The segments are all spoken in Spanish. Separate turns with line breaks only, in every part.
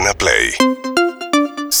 Urbana Play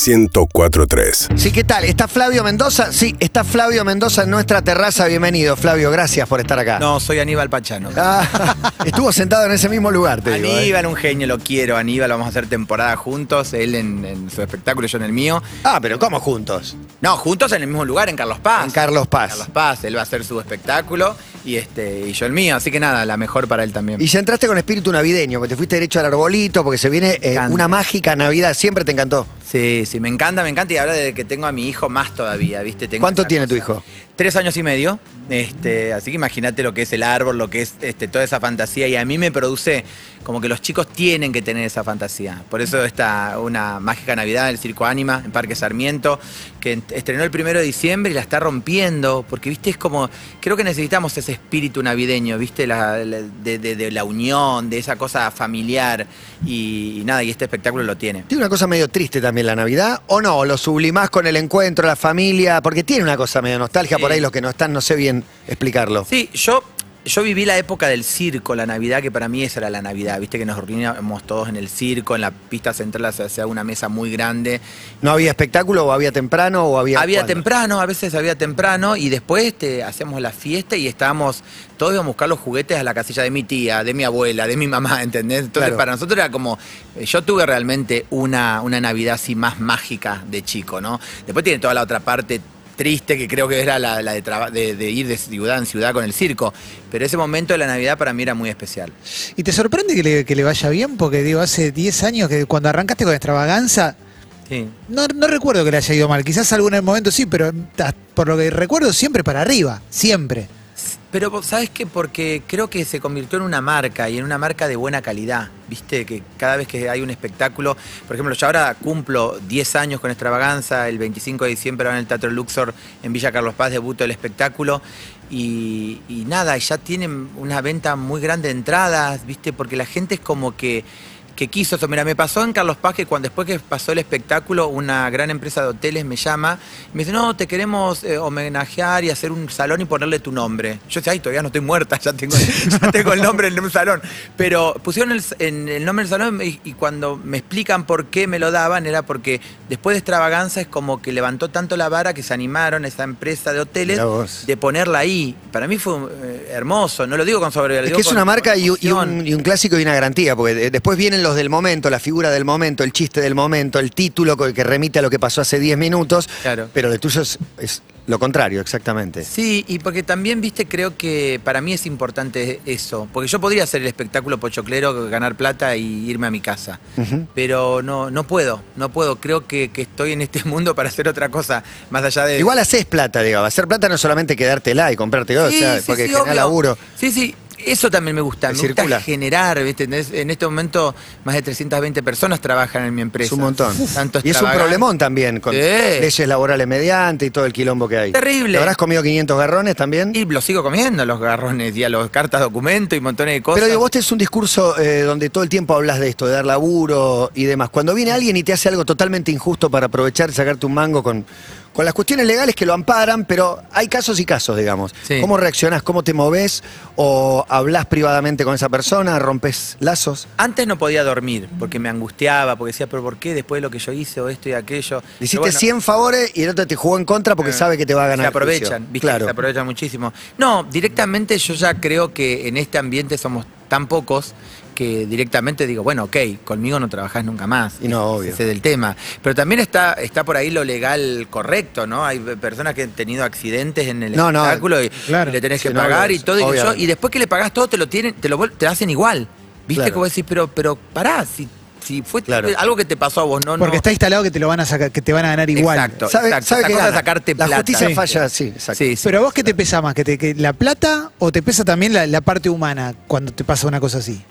1043.
Sí, ¿qué tal? ¿Está Flavio Mendoza? Sí, está Flavio Mendoza en nuestra terraza. Bienvenido, Flavio. Gracias por estar acá.
No, soy Aníbal Pachano.
Ah, estuvo sentado en ese mismo lugar, te digo. ¿eh?
Aníbal, un genio, lo quiero. Aníbal, vamos a hacer temporada juntos. Él en, en su espectáculo, yo en el mío.
Ah, pero ¿cómo juntos?
No, juntos en el mismo lugar, en Carlos Paz.
En Carlos Paz.
Carlos Paz. Él va a hacer su espectáculo y, este, y yo el mío. Así que nada, la mejor para él también.
Y ya entraste con espíritu navideño, porque te fuiste derecho al arbolito, porque se viene eh, una mágica Navidad. Siempre te encantó.
Sí, sí, me encanta, me encanta. Y ahora desde que tengo a mi hijo más todavía, ¿viste? Tengo
¿Cuánto tiene tu hijo?
Tres años y medio. Este, así que imagínate lo que es el árbol, lo que es este, toda esa fantasía. Y a mí me produce como que los chicos tienen que tener esa fantasía. Por eso está una mágica Navidad del Circo Ánima en Parque Sarmiento, que estrenó el primero de diciembre y la está rompiendo. Porque, viste, es como. Creo que necesitamos ese espíritu navideño, viste, la- la- de, de- de la unión, de esa cosa familiar. Y, y nada, y este espectáculo lo tiene.
Tiene una cosa medio triste también la Navidad, ¿o no? ¿O ¿Lo sublimás con el encuentro, la familia? Porque tiene una cosa medio nostalgia. Por ahí, los que no están, no sé bien explicarlo.
Sí, yo, yo viví la época del circo, la Navidad, que para mí esa era la Navidad. Viste que nos reuníamos todos en el circo, en la pista central se hacía una mesa muy grande.
¿No había espectáculo o había temprano o había.
Había
cuándo?
temprano, a veces había temprano, y después este, hacíamos la fiesta y estábamos, todos íbamos a buscar los juguetes a la casilla de mi tía, de mi abuela, de mi mamá, ¿entendés? Entonces
Claro.
para nosotros era como, eh, yo tuve realmente una, una Navidad así más mágica de chico, ¿no? Después tiene toda la otra parte triste que creo que era la, la de, traba- de- de ir de ciudad en ciudad con el circo, pero ese momento de la Navidad para mí era muy especial.
¿Y te sorprende que le, que le vaya bien? Porque digo, hace 10 años que cuando arrancaste con extravaganza,
Sí.
no, no recuerdo que le haya ido mal. Quizás algún momento sí, pero por lo que recuerdo, siempre para arriba. Siempre.
Pero sabes que porque creo que se convirtió en una marca y en una marca de buena calidad. Viste que cada vez que hay un espectáculo, por ejemplo, yo ahora cumplo 10 años con extravaganza, el 25 de diciembre en el Teatro Luxor en Villa Carlos Paz debuto el espectáculo y, y nada, ya tienen una venta muy grande de entradas, viste, porque la gente es como que que quiso eso. Mira, me pasó en Carlos Paz que cuando después que pasó el espectáculo, una gran empresa de hoteles me llama y me dice, no, te queremos eh, homenajear y hacer un salón y ponerle tu nombre. Yo decía, ay, todavía no estoy muerta, ya tengo, ya tengo el nombre en un salón. Pero pusieron el, en el nombre del salón y, y cuando me explican por qué me lo daban, era porque después de extravaganza es como que levantó tanto la vara que se animaron esa empresa de hoteles de ponerla ahí. Para mí fue eh, hermoso, no lo digo con soberbia.
Es que es una marca y, un, y un clásico y una garantía, porque de- después vienen los del momento, la figura del momento, el chiste del momento, el título que remite a lo que pasó hace 10 minutos,
Claro.
pero de tuyo es, es lo contrario, exactamente.
Sí, y porque también, viste, creo que para mí es importante eso. Porque yo podría hacer el espectáculo pochoclero, ganar plata y irme a mi casa. Pero no, no puedo, no puedo. Creo que, que estoy en este mundo para hacer otra cosa, más allá de...
Igual haces plata, digamos. Hacer plata no es solamente quedártela y comprarte o
Sí,
sea,
sí,
porque
sí,
genera
obvio.
laburo.
Sí, sí. Eso también me gusta, me
circula.
gusta generar, ¿viste? En es- En este momento más de 320 personas trabajan en mi empresa.
Es un montón.
Tanto
y es un problemón también, con
Sí.
leyes laborales mediante y todo el quilombo que hay.
Terrible.
¿Te habrás comido 500 garrones también?
Y los sigo comiendo, los garrones y a los cartas documento y montones de cosas.
Pero digo, vos tenés un discurso eh, donde todo el tiempo hablas de esto, de dar laburo y demás. Cuando viene alguien y te hace algo totalmente injusto para aprovechar y sacarte un mango con, con las cuestiones legales que lo amparan, pero hay casos y casos, digamos.
Sí.
¿Cómo reaccionás? ¿Cómo te moves? ¿O hablas privadamente con esa persona? ¿Rompes lazos?
Antes no podía dormir porque me angustiaba, porque decía, pero ¿por qué después de lo que yo hice o esto y aquello?
Le hiciste
bueno,
100 favores y el otro te jugó en contra porque
eh,
sabe que te va a ganar.
Se aprovechan, ¿viste?
Claro.
Se aprovechan muchísimo. No, directamente yo ya creo que en este ambiente somos tan pocos que directamente digo, bueno, ok, conmigo no trabajás nunca más.
Y no, obvio.
Ese del tema. Pero también está, está por ahí lo legal correcto, ¿no? Hay personas que han tenido accidentes en el
No, no,
espectáculo y,
claro.
y le tenés que
no,
pagar y todo. Y, yo-
obviamente.
y después que le pagás todo, te lo tienen, te lo te hacen igual. ¿Viste?
Claro.
Que vos decís, pero, pero pará, si, si fue
Claro.
algo que te pasó a vos, no,
Porque
no.
está instalado que te lo van a sacar, que te van a ganar igual.
Exacto.
Sabe, sabe
Esa
que gana.
sacarte
La
plata.
justicia
Sí.
falla, sí, exacto.
Sí, sí.
Pero a vos, ¿qué te pesa más? ¿Que te, que ¿La plata o te pesa también la, la parte humana cuando te pasa una cosa así?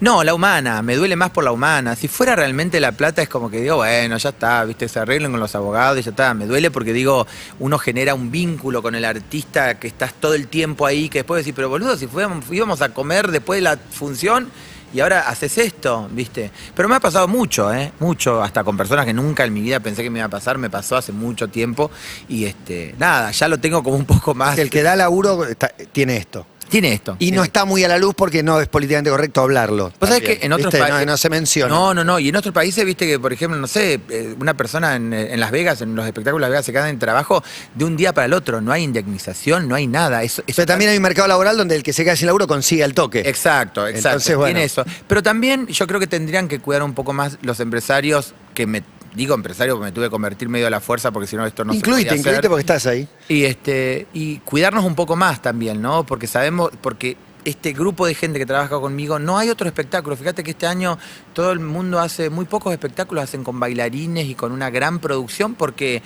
No, la humana, me duele más por la humana. Si fuera realmente la plata es como que digo, bueno, ya está, viste, se arreglen con los abogados y ya está. Me duele porque digo, uno genera un vínculo con el artista que estás todo el tiempo ahí, que después decís, pero boludo, si fuéramos, íbamos a comer después de la función y ahora haces esto, viste. Pero me ha pasado mucho, ¿eh? Mucho, hasta con personas que nunca en mi vida pensé que me iba a pasar, me pasó hace mucho tiempo y este, nada, ya lo tengo como un poco más.
El que da laburo está- tiene esto.
Tiene esto.
Y no está muy a la luz porque no es políticamente correcto hablarlo.
Vos sabés que en otros
¿viste?
países.
No, no se menciona.
No, no, no. Y en otros países, viste que, por ejemplo, no sé, eh, una persona en, en Las Vegas, en los espectáculos de Las Vegas, se queda en trabajo de un día para el otro. No hay indemnización, no hay nada. Eso, eso
Pero también hay un mercado laboral donde el que se queda sin laburo consigue el toque.
Exacto, exacto.
Entonces, bueno.
Tiene eso. Pero también yo creo que tendrían que cuidar un poco más los empresarios que me. Digo empresario porque me tuve que convertir medio a la fuerza porque si no esto no
incluite,
se
incluite
hacer.
porque estás ahí.
Y este y cuidarnos un poco más también, ¿no? Porque sabemos porque este grupo de gente que trabaja conmigo no hay otro espectáculo. Fíjate que este año todo el mundo hace muy pocos espectáculos, hacen con bailarines y con una gran producción porque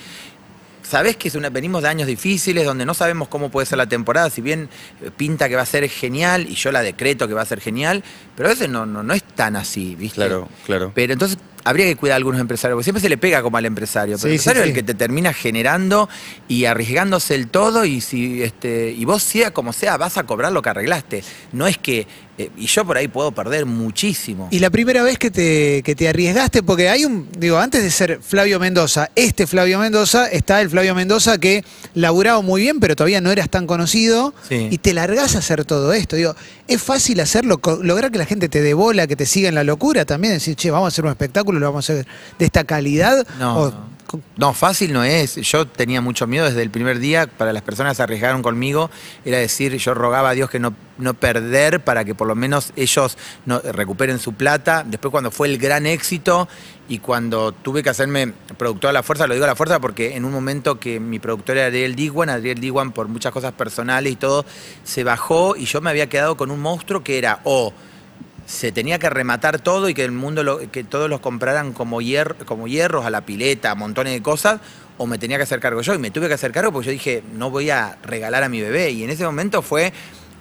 Sabés que es una, venimos de años difíciles donde no sabemos cómo puede ser la temporada, si bien pinta que va a ser genial y yo la decreto que va a ser genial, pero a veces no, no, no es tan así, ¿viste?
Claro, claro.
Pero entonces habría que cuidar a algunos empresarios, porque siempre se le pega como al empresario. Pero el empresario es el que te termina generando y arriesgándose el todo y si este y vos sea como sea, vas a cobrar lo que arreglaste. No es que. eh, y yo por ahí puedo perder muchísimo.
Y la primera vez que te, que te arriesgaste, porque hay un, digo, antes de ser Flavio Mendoza, este Flavio Mendoza, está el Flavio Mendoza que laburaba muy bien, pero todavía no eras tan conocido,
Sí.
y te largás a hacer todo esto. Digo, es fácil hacerlo, lograr que la gente te dé bola, que te siga en la locura, también decir, che, vamos a hacer un espectáculo, lo vamos a hacer de esta calidad.
No,
o-
no. fácil no es. Yo tenía mucho miedo desde el primer día. Para las personas que se arriesgaron conmigo, era decir, yo rogaba a Dios que no, no perder para que por lo menos ellos no, recuperen su plata. Después cuando fue el gran éxito y cuando tuve que hacerme productor a la fuerza, lo digo a la fuerza porque en un momento que mi productor era Adriel Diwan, Adriel Diwan por muchas cosas personales y todo, se bajó y yo me había quedado con un monstruo que era o se tenía que rematar todo y que el mundo lo- que todos los compraran como, hier- como hierros a la pileta, montones de cosas, o me tenía que hacer cargo yo. Y me tuve que hacer cargo porque yo dije, no voy a regalar a mi bebé. Y en ese momento fue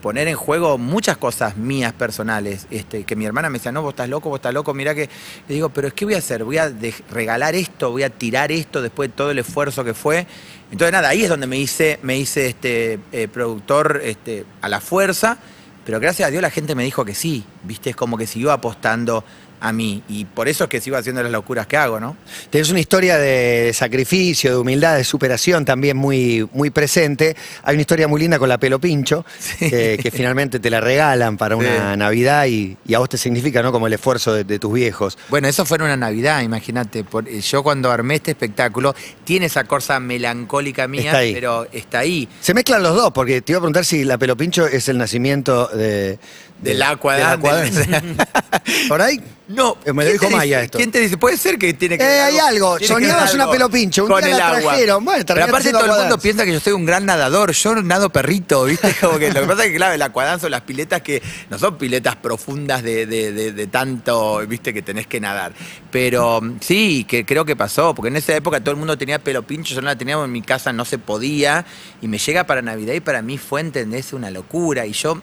poner en juego muchas cosas mías personales. Este, que mi hermana me decía, no, vos estás loco, vos estás loco, mira que. Le digo, pero es que voy a hacer, voy a regalar esto, voy a tirar esto después de todo el esfuerzo que fue. Entonces nada, ahí es donde me hice, me hice este eh, productor este, a la fuerza. Pero gracias a Dios la gente me dijo que sí, ¿viste? Es como que siguió apostando a mí. Y por eso es que sigo haciendo las locuras que hago, ¿no?
Tenés una historia de sacrificio, de humildad, de superación también muy, muy presente. Hay una historia muy linda con la pelo pincho, que, que finalmente te la regalan para una
Sí.
Navidad y, y a vos te significa, ¿no? Como el esfuerzo de, de tus viejos.
Bueno, eso fue en una Navidad, imagínate. Eh, Yo cuando armé este espectáculo, tiene esa cosa melancólica mía,
Está
pero está ahí.
Se mezclan los dos, porque te iba a preguntar si la pelo pincho es el nacimiento de,
Del
de-
Aquadance.
del Aquadance. ¿Por ahí?
No,
me lo
¿quién
dijo
te
Maya
dice-
esto.
¿Quién te dice? Puede ser que tiene que
Eh, hay algo.
tiene que
Soñabas
ver
una
algo
pelo pincho, un
con
día
el
la
agua.
trajeron. Bueno,
Pero
terminaste
aparte
haciendo
todo el mundo piensa que yo soy un gran nadador. Yo nado perrito, ¿viste? Como que lo que pasa es que, claro, el acuadance son las piletas que no son piletas profundas de, de- de- de tanto, ¿viste? Que tenés que nadar. Pero mm, sí, que creo que pasó, porque en esa época todo el mundo tenía pelo pincho, yo no la tenía en mi casa, no se podía. Y me llega para Navidad y para mí fue, ¿entendés? Una locura. Y yo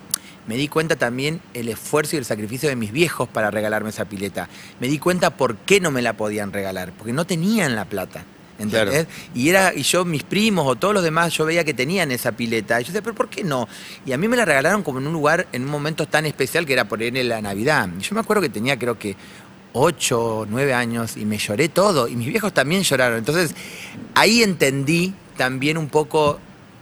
me di cuenta también el esfuerzo y el sacrificio de mis viejos para regalarme esa pileta. Me di cuenta por qué no me la podían regalar, porque no tenían la plata. ¿Entendés? Y era, y yo, mis primos o todos los demás, yo veía que tenían esa pileta. Y yo decía, pero ¿por qué no? Y a mí me la regalaron como en un lugar, en un momento tan especial que era por en la Navidad. Y yo me acuerdo que tenía, creo que, ocho nueve años y me lloré todo. Y mis viejos también lloraron. Entonces, ahí entendí también un poco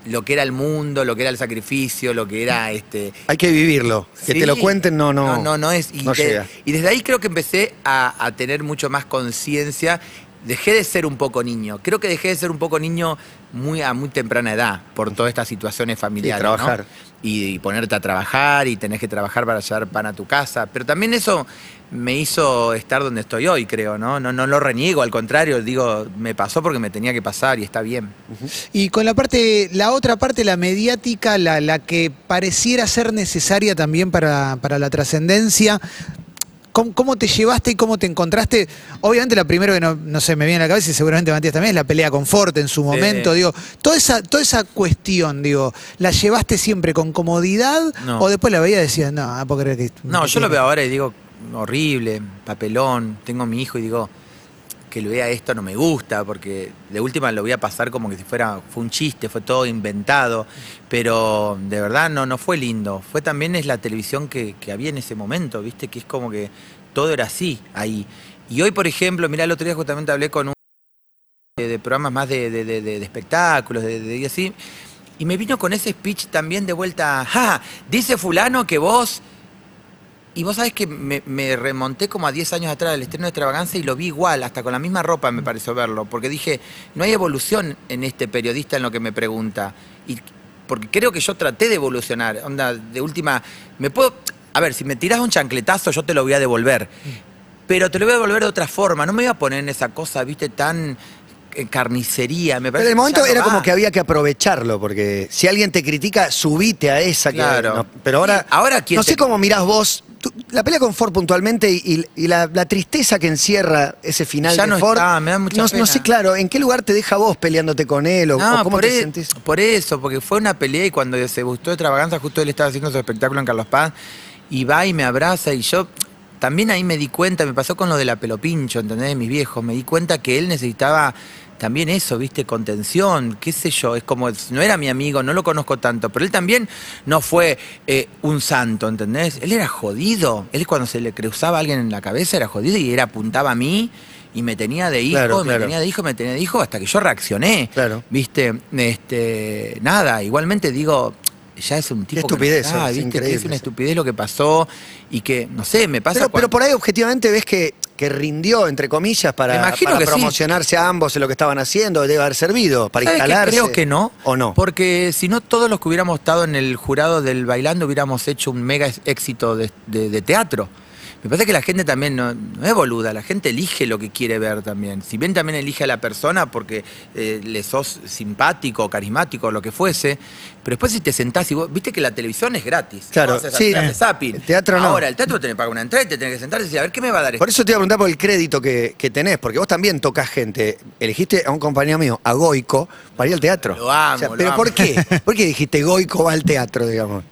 lo que era el mundo, lo que era el sacrificio, lo que era este.
Hay que vivirlo. Que
Sí.
te lo cuenten, no, no.
No, no, no es. Y,
no llega.
y desde ahí creo que empecé a, a tener mucho más conciencia. Dejé de ser un poco niño. Creo que dejé de ser un poco niño muy a muy temprana edad por todas estas situaciones familiares. ¿no?
trabajar.
Y, y ponerte a trabajar y tenés que trabajar para llevar pan a tu casa. Pero también eso me hizo estar donde estoy hoy, creo, ¿no? No, no lo reniego, al contrario, digo, me pasó porque me tenía que pasar y está bien.
Y con la parte, la otra parte, la mediática, la, la que pareciera ser necesaria también para, para la trascendencia. ¿Cómo, cómo te llevaste y cómo te encontraste? Obviamente la primero que no, no sé, me viene a la cabeza y seguramente Matías también es la pelea con Forte en su momento. Digo, toda esa, toda esa cuestión, digo, ¿la llevaste siempre con comodidad?
No.
¿O después la veías y decías, no, creer que.
No, yo lo veo ahora y digo, horrible, papelón, tengo a mi hijo y digo, que lo vea esto no me gusta, porque de última lo voy a pasar como que si fuera, fue un chiste, fue todo inventado, pero de verdad no, no fue lindo. Fue también es la televisión que, que había en ese momento, viste, que es como que todo era así ahí. Y hoy, por ejemplo, mira, el otro día justamente hablé con un de, programas más de, de- de- espectáculos, de, así, Y me vino con ese speech también de vuelta, ja, dice fulano que vos... Y vos sabés que me, me remonté como a 10 años atrás del estreno de Extravaganza y lo vi igual, hasta con la misma ropa me pareció verlo, porque dije, no hay evolución en este periodista en lo que me pregunta. Y porque creo que yo traté de evolucionar, onda, de última, me puedo... A ver, si me tirás un chancletazo yo te lo voy a devolver, pero te lo voy a devolver de otra forma, no me voy a poner en esa cosa, viste, tan carnicería, me
Pero
parece
en el momento era como que había que aprovecharlo, porque si alguien te critica, subite a esa. que-
Claro.
no, pero ahora,
ahora
no sé cómo mirás vos tú- la pelea con Ford puntualmente y, la, la tristeza que encierra ese final
Ya
de
no
Ford.
está, me da mucha
no, no sé, claro, ¿en qué lugar te deja vos peleándote con él o, cómo te
e-
sentís?
por eso, porque fue una pelea y cuando se gustó de extravaganza, justo él estaba haciendo su espectáculo en Carlos Paz y va y me abraza y yo también ahí me di cuenta, me pasó con lo de la pelopincho, ¿entendés? De mis viejos, me di cuenta que él necesitaba también eso, ¿viste? Contención, qué sé yo, es como, no era mi amigo, no lo conozco tanto, pero él también no fue eh, un santo, ¿entendés? Él era jodido, él cuando se le cruzaba a alguien en la cabeza era jodido y era apuntaba a mí y me tenía de hijo,
Claro,
me
claro.
tenía de hijo, me tenía de hijo hasta que yo reaccioné.
Claro.
Viste, este, nada, igualmente digo, ya es un tipo. que no
estupidez, es
¿viste? Que
increíble,
es una estupidez lo que pasó y que, no sé, me pasa.
Pero, pero por ahí objetivamente ves que, que rindió, entre comillas, para,
sí.
promocionarse a ambos en lo que estaban haciendo, debe haber servido para instalarse.
Creo que no.
¿O no?
Porque si no, todos los que hubiéramos estado en el jurado del bailando hubiéramos hecho un mega éxito de, de- de teatro. Me parece que la gente también no, no es boluda, la gente elige lo que quiere ver también. Si bien también elige a la persona porque eh, le sos simpático, carismático, lo que fuese, pero después si te sentás y vos, viste que la televisión es gratis.
Claro, sí.
zapping.
El teatro no.
Ahora, el teatro tenés que pagar una entrada y te tenés que sentar y decir, a ver, ¿qué me va a dar esto?
Por eso te iba a preguntar por el crédito que, que tenés, porque vos también tocas gente. Elegiste a un compañero mío, a Goico, para ir al teatro.
Lo amo, lo
¿Pero
amo.
por qué? ¿Por qué dijiste Goico va al teatro, digamos?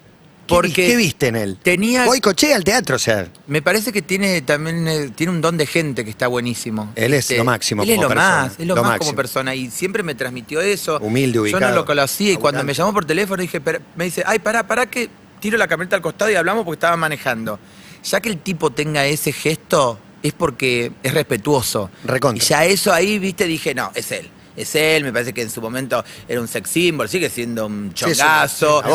¿Qué,
Porque
¿Qué viste en él?
tenía-
Goico, che, al teatro, o sea.
Me parece que tiene también eh, tiene un don de gente que está buenísimo.
Él es
Este,
lo máximo
Él es
como
lo
persona,
más, es lo,
lo
más
máximo.
como persona y siempre me transmitió eso.
Humilde,
Yo
ubicado,
no lo conocía y cuando me llamó por teléfono dije, "Pero-", me dice, ay, pará, pará que tiro la camioneta al costado y hablamos porque estaba manejando. Ya que el tipo tenga ese gesto es porque es respetuoso.
Recontra.
Y ya eso ahí, viste, dije, no, es él. Es él, me parece que en su momento era un sex symbol, sigue siendo un chongazo.
sí.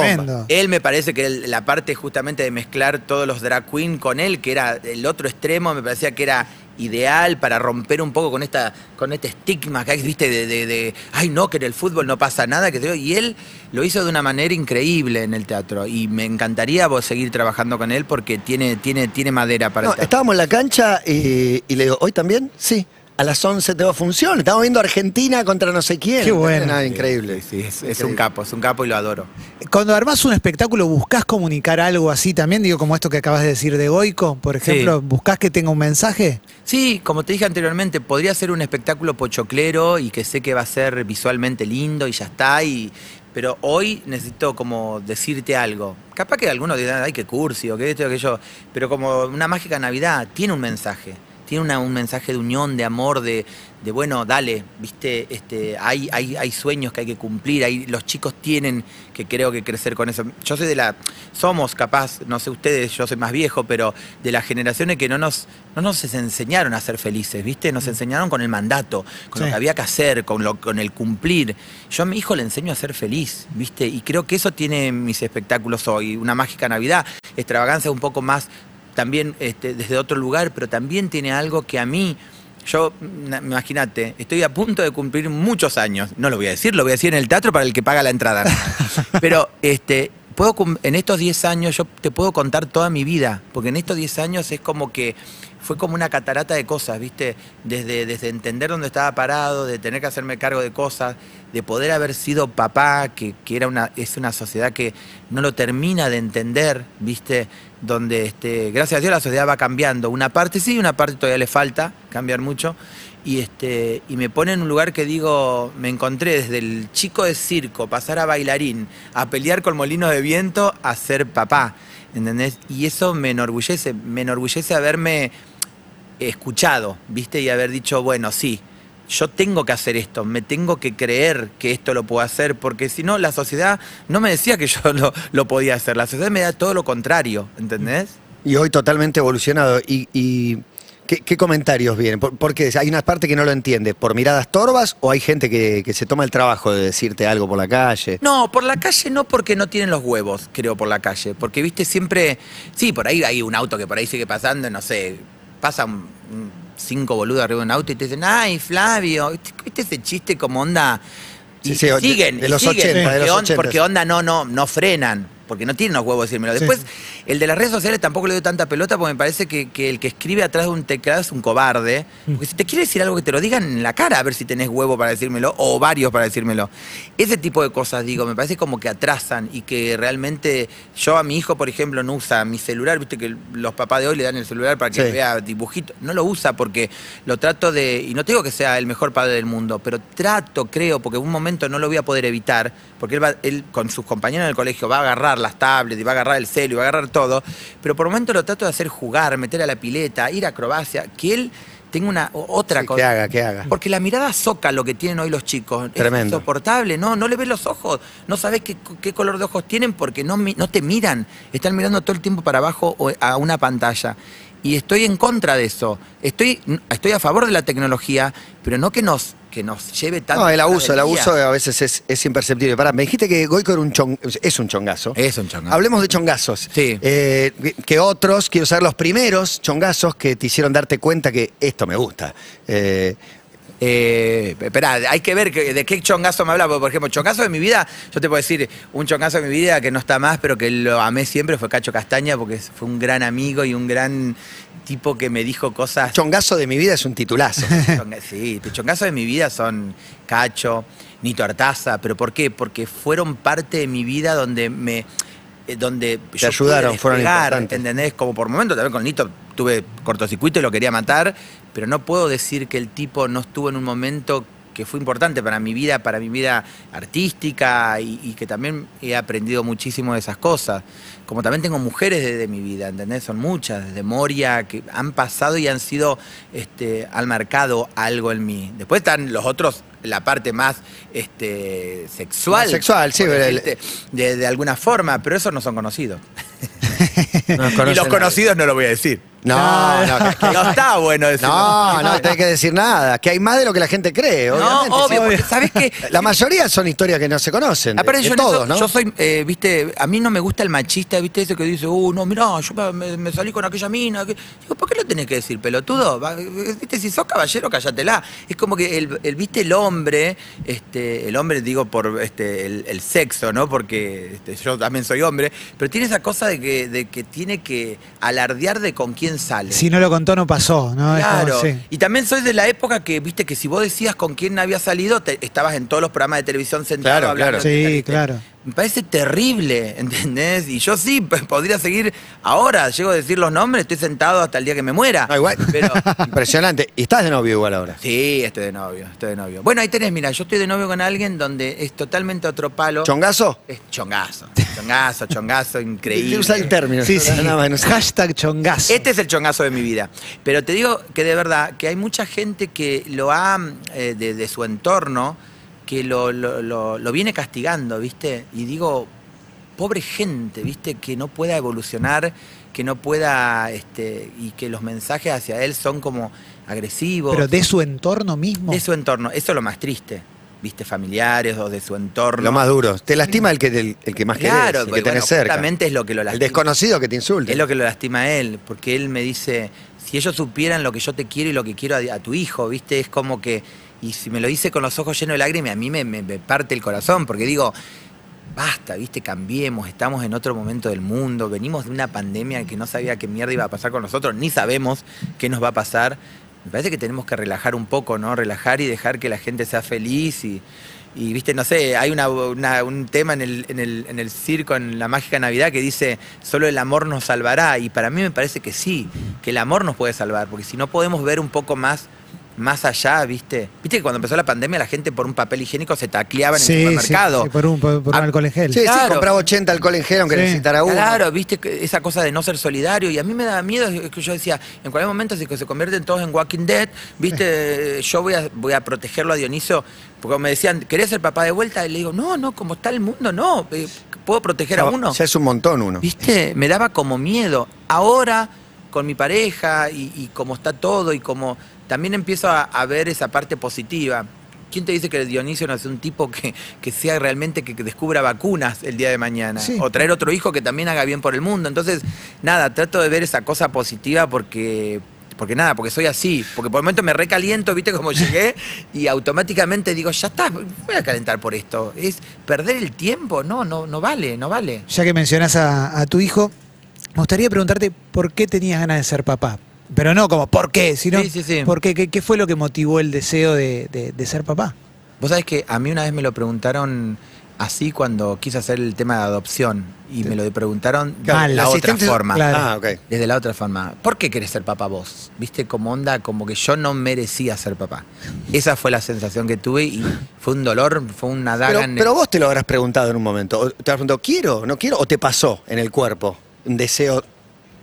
Él me parece que la parte justamente de mezclar todos los drag queen con él, que era el otro extremo, me parecía que era ideal para romper un poco con esta con este estigma que hay, viste, de, de- de, ay no, que en el fútbol no pasa nada, que te digo", y él lo hizo de una manera increíble en el teatro y me encantaría vos seguir trabajando con él porque tiene, tiene, tiene madera para
No,
el
estábamos en la cancha y, y le digo, ¿hoy también? Sí. A las 11 tengo función. Estamos viendo Argentina contra no sé quién.
Qué bueno.
Nada, increíble.
Sí, sí, es, es
Increíble.
un capo, es un capo y lo adoro.
Cuando armás un espectáculo, ¿buscás comunicar algo así también? Digo, como esto que acabas de decir de Goico, por ejemplo, ¿buscás que tenga un mensaje?
Sí, como te dije anteriormente, podría ser un espectáculo pochoclero y que sé que va a ser visualmente lindo y ya está, y, pero hoy necesito como decirte algo. Capaz que algunos dirán, ay, qué cursi o qué esto o aquello, pero como una mágica Navidad tiene un mensaje. Tiene una- un mensaje de unión, de amor, de, de, bueno, dale, viste, este, hay, hay, hay sueños que hay que cumplir, hay, los chicos tienen que creo que crecer con eso. Yo soy de la, somos capaz, no sé ustedes, yo soy más viejo, pero de las generaciones que no nos, no nos enseñaron a ser felices, viste, nos enseñaron con el mandato, con lo que había que hacer, con, lo, con el cumplir. Yo a mi hijo le enseño a ser feliz, viste, y creo que eso tiene mis espectáculos hoy, una mágica Navidad, extravagancia un poco más también este, desde otro lugar, pero también tiene algo que a mí, yo, na- imagínate, estoy a punto de cumplir muchos años, no lo voy a decir, lo voy a decir en el teatro para el que paga la entrada, pero este, puedo, en estos 10 años yo te puedo contar toda mi vida, porque en estos 10 años es como que fue como una catarata de cosas, ¿viste? Desde, desde entender dónde estaba parado, de tener que hacerme cargo de cosas, de poder haber sido papá, que, que era una, es una sociedad que no lo termina de entender, ¿viste? Donde, este, gracias a Dios, la sociedad va cambiando. Una parte sí, una parte todavía le falta cambiar mucho. Y, este, y me pone en un lugar que digo, me encontré desde el chico de circo, pasar a bailarín, a pelear con molinos de viento, a ser papá. ¿Entendés? Y eso me enorgullece, me enorgullece haberme escuchado, ¿viste? Y haber dicho, bueno, sí, yo tengo que hacer esto, me tengo que creer que esto lo puedo hacer, porque si no, la sociedad no me decía que yo lo, lo podía hacer, la sociedad me da todo lo contrario, ¿entendés?
Y hoy totalmente evolucionado. ¿Y, y ¿Qué, qué comentarios vienen? ¿Por, por qué? ¿Hay una parte que no lo entiende? ¿Por miradas torbas o hay gente que, que se toma el trabajo de decirte algo por la calle?
No, por la calle no porque no tienen los huevos, creo, por la calle. Porque, viste, siempre. Sí, por ahí hay un auto que por ahí sigue pasando, no sé. Pasan un- cinco boludos arriba de un auto y te dicen, ay, Flavio, viste ese chiste como onda. Y
Sí, sí,
siguen,
de
y
los
siguen,
80, de los
on-
80.
porque onda no, no, no frenan. Porque no tienen los huevos de decírmelo.
Sí.
Después, el de las redes sociales tampoco le doy tanta pelota porque me parece que, que el que escribe atrás de un teclado es un cobarde.
Mm.
Porque si te quiere decir algo que te lo digan en la cara, a ver si tenés huevo para decírmelo o varios para decírmelo. Ese tipo de cosas, digo, me parece como que atrasan y que realmente yo a mi hijo, por ejemplo, no usa mi celular, viste que los papás de hoy le dan el celular para que
Sí.
vea dibujitos. No lo usa porque lo trato de, y no te digo que sea el mejor padre del mundo, pero trato, creo, porque en un momento no lo voy a poder evitar, porque él, va, él con sus compañeros del colegio va a agarrar las tablets y va a agarrar el celu y va a agarrar todo, pero por momento lo trato de hacer jugar, meter a la pileta, ir a acrobacia, que él tenga una otra
Sí,
cosa.
que haga, que haga.
Porque la mirada soca lo que tienen hoy los chicos es
Tremendo.
insoportable, no, no le ves los ojos, no sabes qué, qué color de ojos tienen porque no, no te miran, están mirando todo el tiempo para abajo o a una pantalla. Y estoy en contra de eso. Estoy, estoy a favor de la tecnología, pero no que nos, que nos lleve tanto.
No, el abuso, el abuso a veces es, es imperceptible. Pará, me dijiste que Goico era un chon- es un chongazo.
Es un chongazo.
Hablemos de chongazos.
Sí.
Eh, que- que otros, quiero saber los primeros chongazos que te hicieron darte cuenta que esto me gusta. Eh,
Eh, espera, hay que ver que- de qué chongazo me habla. porque, Por ejemplo, chongazo de mi vida, yo te puedo decir, un chongazo de mi vida que no está más, pero que lo amé siempre fue Cacho Castaña, porque fue un gran amigo y un gran tipo que me dijo cosas.
chongazo de mi vida es un titulazo.
Sí, tus chongazos de mi vida son Cacho, Nito Artaza, pero ¿por qué? Porque fueron parte de mi vida donde me eh, donde
Te ayudaron, fueron importantes.
¿entendés? Como por momentos también con Nito tuve cortocircuito y lo quería matar, pero no puedo decir que el tipo no estuvo en un momento que fue importante para mi vida, para mi vida artística y, que también he aprendido muchísimo de esas cosas. Como también tengo mujeres de, de mi vida, ¿entendés? Son muchas, desde Moria, que han pasado y han sido, este, han marcado algo en mí. Después están los otros, la parte más este, sexual.
Más sexual, sí, pero el-
de, de alguna forma, pero esos no son conocidos.
No
y los
nadie.
conocidos no lo voy a decir.
No, no, que- que-
No está bueno decirlo.
no, no tenés que decir nada. Que hay más de lo que la gente cree,
No,
obviamente.
obvio,
sí.
porque ¿sabes qué?
La mayoría son historias que no se conocen. de-
Aparte,
de
yo, en
todos,
eso-
¿no?
yo soy, eh, viste, a mí no me gusta el machista, viste, ese que dice, uh, no, mirá, yo me, me salí con aquella mina. que-". Digo, ¿por qué lo tenés que decir, pelotudo? Viste, si sos caballero, cállatela. Es como que el, el, viste, el hombre, este, el hombre, digo, por este, el, el sexo, ¿no? Porque este, yo también soy hombre, pero tiene esa cosa de que, de que tiene que alardear de con quién sale.
Si no lo contó, no pasó, ¿no? Como,
Claro.
sí.
Y también soy de la época que, viste, que si vos decías con quién había salido, te- estabas en todos los programas de televisión sentado
Claro,
hablando.
claro.
Sí, claro.
Me parece terrible, ¿entendés? Y yo sí podría seguir ahora, llego a decir los nombres, estoy sentado hasta el día que me muera.
Ah, igual.
Pero
Impresionante. Y estás de novio igual ahora.
sí, estoy de novio, estoy de novio. Bueno, ahí tenés, mira, yo estoy de novio con alguien donde es totalmente otro palo.
¿Chongazo?
es chongazo, chongazo, chongazo, increíble.
Usa el término.
Sí, sí.
Nada más, no sé.
Hashtag chongazo.
Este es el chongazo de mi vida. Pero te digo que de verdad, que hay mucha gente que lo ha, eh, de, de su entorno, que lo, lo- lo- lo viene castigando, ¿viste? Y digo, pobre gente, ¿viste? Que no pueda evolucionar, que no pueda, este, y que los mensajes hacia él son como agresivos.
Pero de su entorno mismo.
de su entorno, eso es lo más triste, ¿viste? Familiares o de su entorno.
Lo más duro. Te lastima el que, el, el que más
Claro,
querés, el que
bueno,
tenés cerca.
justamente es lo que lo
El
lastima.
desconocido que te insulta.
Es lo que lo lastima a él, porque él me dice, si ellos supieran lo que yo te quiero y lo que quiero a, a tu hijo, ¿viste? Es como que, y si me lo dice con los ojos llenos de lágrimas, a mí me, me- parte el corazón, porque digo, basta, ¿viste? Cambiemos, estamos en otro momento del mundo, venimos de una pandemia que no sabía qué mierda iba a pasar con nosotros, ni sabemos qué nos va a pasar. Me parece que tenemos que relajar un poco, ¿no? Relajar y dejar que la gente sea feliz y... Viste, no sé, hay un tema en el, en, el, en el circo, en la mágica Navidad, que dice, solo el amor nos salvará. Y para mí me parece que sí, que el amor nos puede salvar, porque si no podemos ver un poco más, más allá, viste. Viste que cuando empezó la pandemia la gente por un papel higiénico se tacleaba en
Sí,
el supermercado.
sí, por un, por, por un
Ah,
alcohol en gel.
Sí, sí, compraba 80 alcohol en gel aunque
Sí.
necesitara uno.
Claro, viste esa cosa de no ser solidario y a mí me daba miedo es que yo decía, en cualquier momento si que se convierten todos en Walking Dead, viste, yo voy a, voy a protegerlo a Dionisio, porque me decían, ¿querés ser papá de vuelta? Y le digo, no, no, como está el mundo, no, eh, puedo proteger a uno.
Ya es un montón uno.
¿Viste? Me daba como miedo. Ahora con mi pareja y, y cómo está todo y cómo también empiezo a, a ver esa parte positiva. ¿Quién te dice que Dionisio no es un tipo que, que sea realmente que, que descubra vacunas el día de mañana?
Sí.
O traer otro hijo que también haga bien por el mundo. Entonces, nada, trato de ver esa cosa positiva porque, porque nada, porque soy así. Porque por el momento me recaliento, viste como llegué, y automáticamente digo, ya está, voy a calentar por esto. Es perder el tiempo, no, no, no vale, no vale.
Ya que mencionás a, a tu hijo, me gustaría preguntarte por qué tenías ganas de ser papá. Pero no como por qué, sino
Sí, sí, sí.
por qué, qué, qué fue lo que motivó el deseo de, de- de ser papá.
Vos sabés que a mí una vez me lo preguntaron así cuando quise hacer el tema de adopción y me lo preguntaron de la otra forma.
Claro.
Ah.
Desde la otra forma. ¿Por qué querés ser papá vos? ¿Viste como onda? Como que yo no merecía ser papá. Esa fue la sensación que tuve y fue un dolor, fue una daga
Pero,
en el-
pero vos te lo habrás preguntado en un momento. O Te habrás preguntado, ¿quiero? ¿No quiero? ¿O te pasó en el cuerpo un deseo?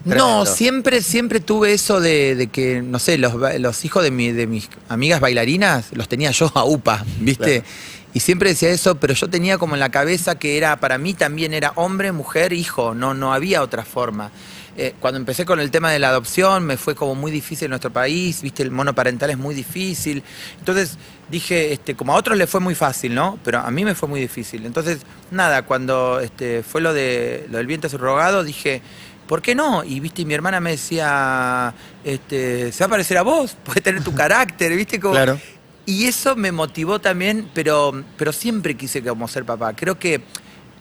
No, siempre, siempre tuve eso de, de que, no sé, los, los hijos de, mi- de mis amigas bailarinas los tenía yo a UPA, ¿viste?
Claro.
Y siempre decía eso, pero yo tenía como en la cabeza que era, para mí también era hombre, mujer, hijo, no, no había otra forma. Eh, cuando empecé con el tema de la adopción, me fue como muy difícil en nuestro país, viste, el monoparental es muy difícil. Entonces dije, este, como a otros les fue muy fácil, ¿no? Pero a mí me fue muy difícil. Entonces, nada, cuando este, fue lo, de, lo del vientre subrogado, dije, ¿por qué no? Y viste, y mi hermana me decía, este, se va a parecer a vos, puede tener tu carácter, viste, como.
Claro.
Y eso me motivó también, pero, pero siempre quise como ser papá. Creo que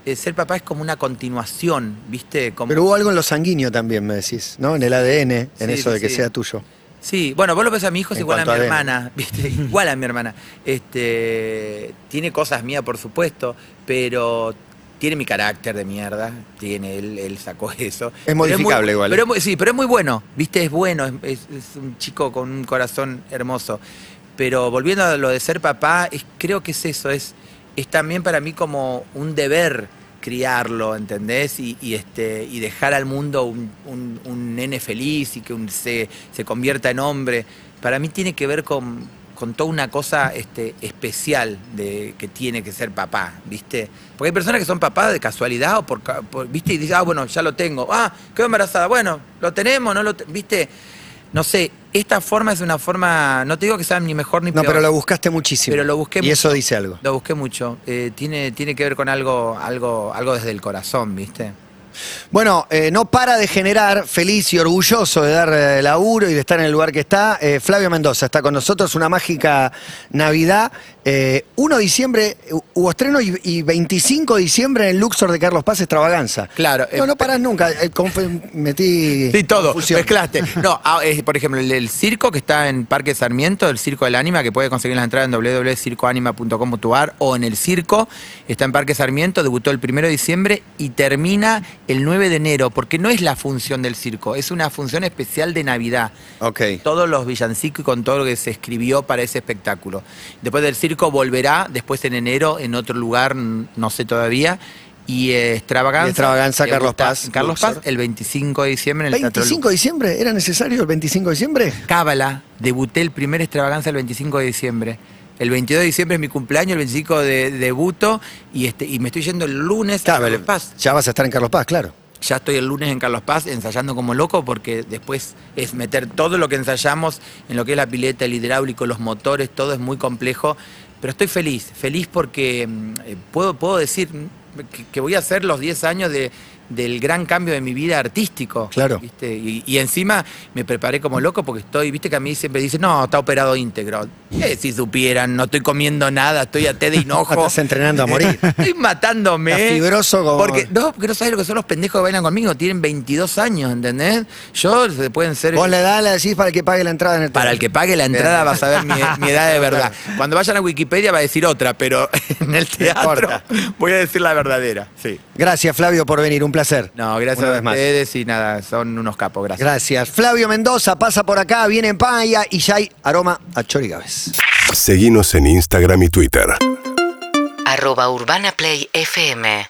eh, ser papá es como una continuación, ¿viste? Como,
Pero hubo algo en lo sanguíneo también, me decís, ¿no? En el ADN, en
Sí,
eso de que
sí.
sea tuyo.
Sí, bueno, vos lo ves a mi hijo, es
En
igual a mi
ADN.
hermana, ¿viste? Igual a mi hermana. Este, tiene cosas mías, por supuesto, pero tiene mi carácter de mierda, tiene, él, él sacó eso.
Es modificable igual.
Pero sí, pero es muy bueno, ¿viste? Es bueno, es un chico con un corazón hermoso. Pero volviendo a lo de ser papá, es, creo que es eso, es, es también para mí como un deber criarlo, ¿entendés? Y, y, este, y dejar al mundo un, un- un nene feliz y que un- se, se convierta en hombre. Para mí tiene que ver con, con toda una cosa este, especial de que tiene que ser papá, ¿viste? Porque hay personas que son papás de casualidad o por, por- ¿viste? Y dicen, ah, bueno, ya lo tengo. Ah, quedó embarazada. Bueno, lo tenemos, no lo te- ¿viste? No sé, esta forma es una forma, no te digo que sea ni mejor ni
No,
peor.
pero lo buscaste muchísimo.
Pero lo busqué
Y
mucho.
eso dice algo.
Lo busqué mucho. Eh, tiene, tiene que ver con algo, algo, algo desde el corazón, ¿viste?
Bueno, eh, no para de generar, feliz y orgulloso de dar eh, laburo y de estar en el lugar que está. eh, Flavio Mendoza está con nosotros, una mágica Navidad. Eh, 1 de diciembre hu- hubo estreno y, y 25 de diciembre en el Luxor de Carlos Paz Extravaganza.
Claro,
No,
eh,
no parás nunca. eh, conf- metí.
Sí, todo,
confusión.
mezclaste. No, ah, eh, por ejemplo, el, el circo que está en Parque Sarmiento, el Circo del Ánima, que puede conseguir las entradas en www.circoanima.com.ar o en el circo, está en Parque Sarmiento, debutó el 1 de diciembre y termina el 9 de enero, porque no es la función del circo, es una función especial de Navidad.
Ok.
todos los villancicos y con todo lo que se escribió para ese espectáculo. Después del circo volverá, después en enero, en otro lugar, no sé todavía. Y Extravaganza.
Y Extravaganza, Carlos
gusta
Paz,
Carlos. Paz, el 25 de diciembre en el Teatro
25 de diciembre, ¿era necesario el 25 de diciembre?
Cábala, debuté el primer Extravaganza el 25 de diciembre. El 22 de diciembre es mi cumpleaños, el 25 de debuto y, este, y me estoy yendo el lunes a
Claro,
Carlos Paz.
ya vas a estar en Carlos Paz, claro.
Ya estoy el lunes en Carlos Paz ensayando como loco porque después es meter todo lo que ensayamos en lo que es la pileta, el hidráulico, los motores, todo es muy complejo. Pero estoy feliz, feliz porque mm, eh, puedo, puedo decir que, que voy a hacer los 10 años de, del gran cambio de mi vida artístico.
Claro.
¿viste? Y, y encima me preparé como loco porque estoy, viste que a mí siempre dicen, no, está operado íntegro. Eh, si supieran, no estoy comiendo nada, estoy a té de hinojo.
Estás entrenando a morir.
Estoy matándome.
Estás fibroso como-
Porque, no, porque no sabes lo que son los pendejos que bailan conmigo. Tienen 22 años, ¿entendés? Yo, se pueden ser...
Vos la edad la decís para el que pague la entrada en el
Para el que pague la entrada vas a ver mi, mi edad de verdad. Cuando vayan a Wikipedia va a decir otra, pero en el teatro voy a decir la verdadera. Sí.
Gracias, Flavio, por venir. Un placer.
No, gracias
Una
a
vez más.
ustedes y nada, son unos capos, gracias.
Gracias. Flavio Mendoza pasa por acá, viene en Paya y ya hay aroma a chorigaves.
Seguinos en Instagram y Twitter.
arroba Urbana Play FM